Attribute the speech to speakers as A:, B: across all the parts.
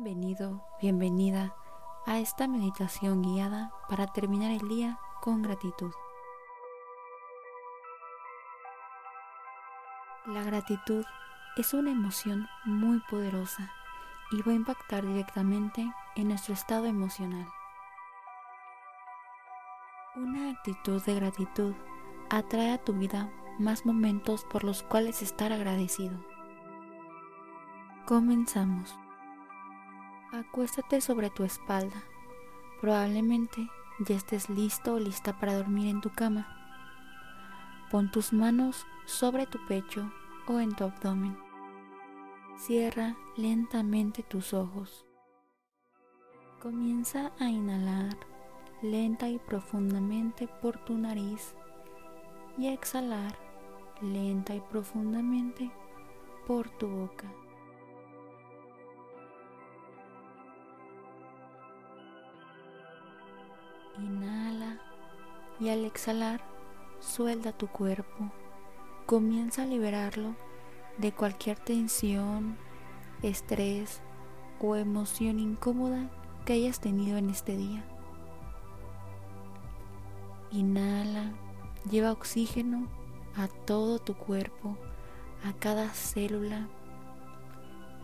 A: Bienvenido, bienvenida a esta meditación guiada para terminar el día con gratitud. La gratitud es una emoción muy poderosa y va a impactar directamente en nuestro estado emocional. Una actitud de gratitud atrae a tu vida más momentos por los cuales estar agradecido. Comenzamos. Acuéstate sobre tu espalda. Probablemente ya estés listo o lista para dormir en tu cama. Pon tus manos sobre tu pecho o en tu abdomen. Cierra lentamente tus ojos. Comienza a inhalar lenta y profundamente por tu nariz y a exhalar lenta y profundamente por tu boca. Inhala y al exhalar suelta tu cuerpo. Comienza a liberarlo de cualquier tensión, estrés o emoción incómoda que hayas tenido en este día. Inhala, lleva oxígeno a todo tu cuerpo, a cada célula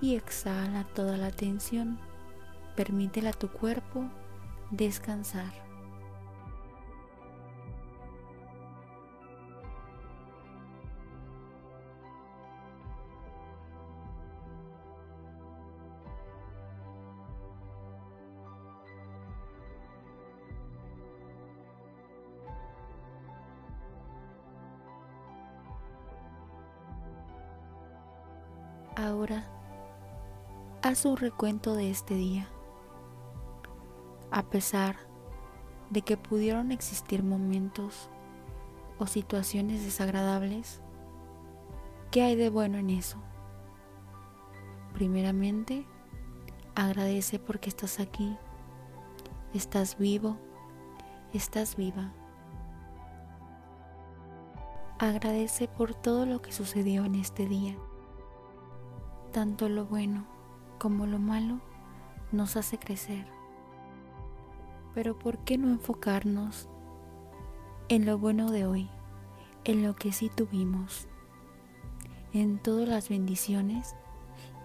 A: y exhala toda la tensión. Permítele a tu cuerpo descansar. Ahora, haz un recuento de este día. A pesar de que pudieron existir momentos o situaciones desagradables, ¿qué hay de bueno en eso? Primeramente, agradece porque estás aquí, estás vivo, estás viva. Agradece por todo lo que sucedió en este día. Tanto lo bueno como lo malo nos hace crecer. Pero ¿por qué no enfocarnos en lo bueno de hoy, en lo que sí tuvimos, en todas las bendiciones,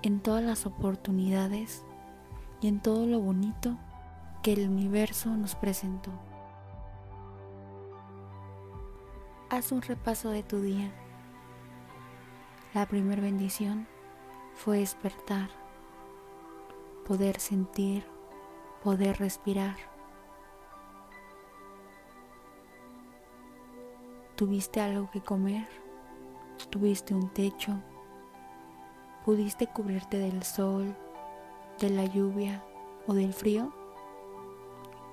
A: en todas las oportunidades y en todo lo bonito que el universo nos presentó? Haz un repaso de tu día. La primera bendición fue despertar, poder sentir, poder respirar. ¿Tuviste algo que comer? ¿Tuviste un techo? ¿Pudiste cubrirte del sol, de la lluvia o del frío?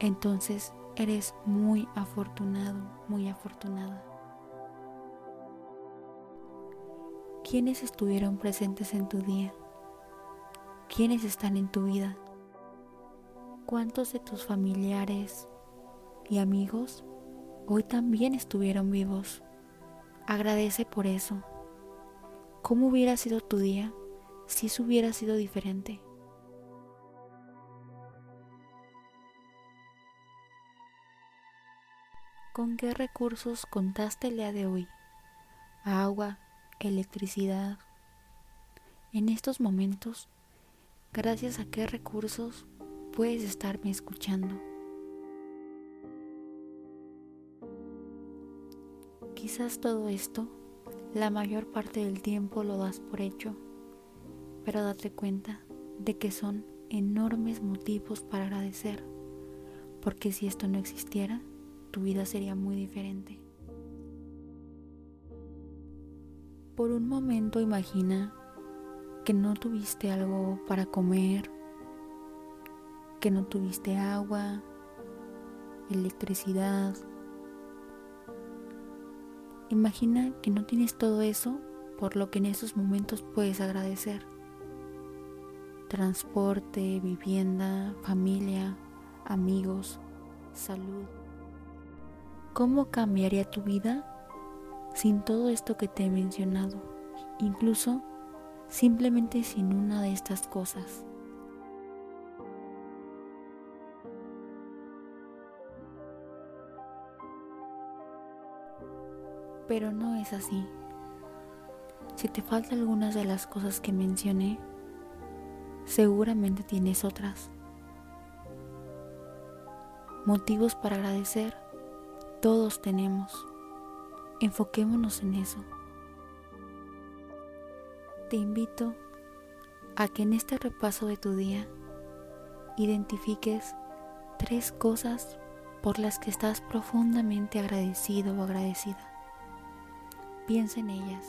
A: Entonces eres muy afortunado, muy afortunada. ¿Quiénes estuvieron presentes en tu día? ¿Quiénes están en tu vida? ¿Cuántos de tus familiares y amigos hoy también estuvieron vivos? Agradece por eso. ¿Cómo hubiera sido tu día si eso hubiera sido diferente? ¿Con qué recursos contaste el día de hoy? Agua, electricidad. En estos momentos, gracias a qué recursos puedes estarme escuchando. Quizás todo esto, la mayor parte del tiempo lo das por hecho, pero date cuenta de que son enormes motivos para agradecer, porque si esto no existiera, tu vida sería muy diferente. Por un momento imagina que no tuviste algo para comer, que no tuviste agua, electricidad. Imagina que no tienes todo eso por lo que en esos momentos puedes agradecer. Transporte, vivienda, familia, amigos, salud. ¿Cómo cambiaría tu vida sin todo esto que te he mencionado? Incluso simplemente sin una de estas cosas. Pero no es así. Si te faltan algunas de las cosas que mencioné, seguramente tienes otras. Motivos para agradecer, todos tenemos. Enfoquémonos en eso. Te invito a que en este repaso de tu día identifiques tres cosas por las que estás profundamente agradecido o agradecida. Piensa en ellas.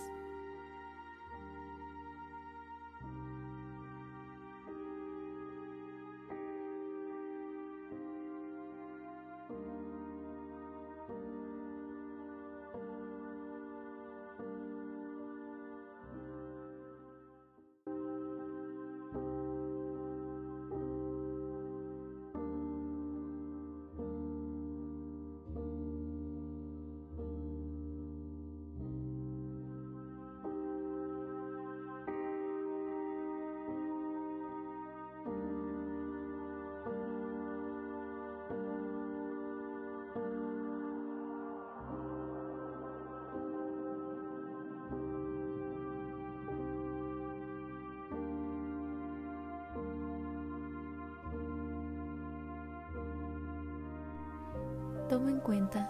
A: Toma en cuenta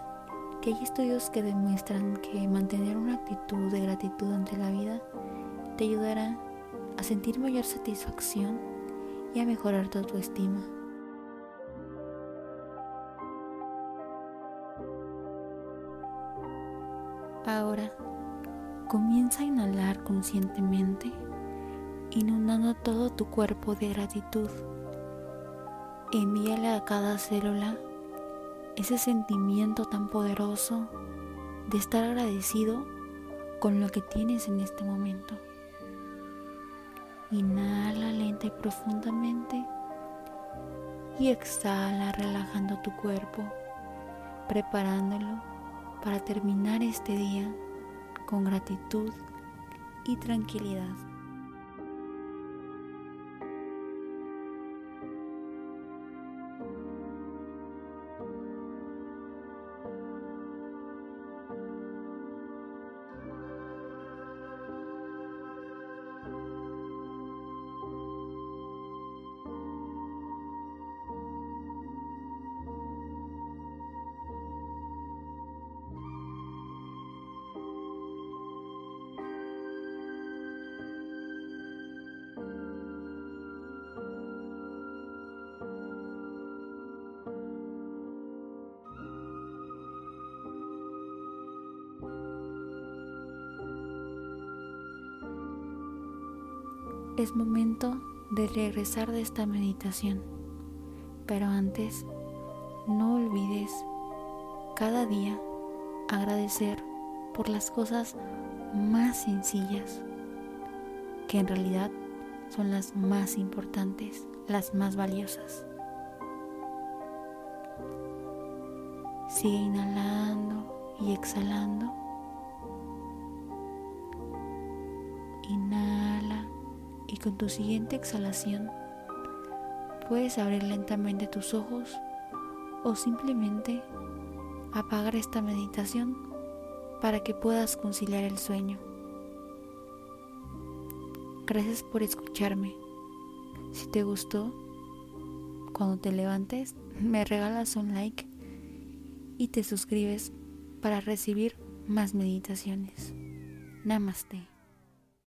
A: que hay estudios que demuestran que mantener una actitud de gratitud ante la vida te ayudará a sentir mayor satisfacción y a mejorar tu autoestima. Ahora, comienza a inhalar conscientemente, inundando todo tu cuerpo de gratitud. Envíale a cada célula ese sentimiento tan poderoso de estar agradecido con lo que tienes en este momento. Inhala lenta y profundamente y exhala relajando tu cuerpo, preparándolo para terminar este día con gratitud y tranquilidad. Es momento de regresar de esta meditación. Pero antes, no olvides cada día agradecer por las cosas más sencillas, que en realidad son las más importantes, las más valiosas. Sigue inhalando y exhalando. Con tu siguiente exhalación puedes abrir lentamente tus ojos o simplemente apagar esta meditación para que puedas conciliar el sueño. Gracias por escucharme. Si te gustó, cuando te levantes, me regalas un like y te suscribes para recibir más meditaciones. Namaste.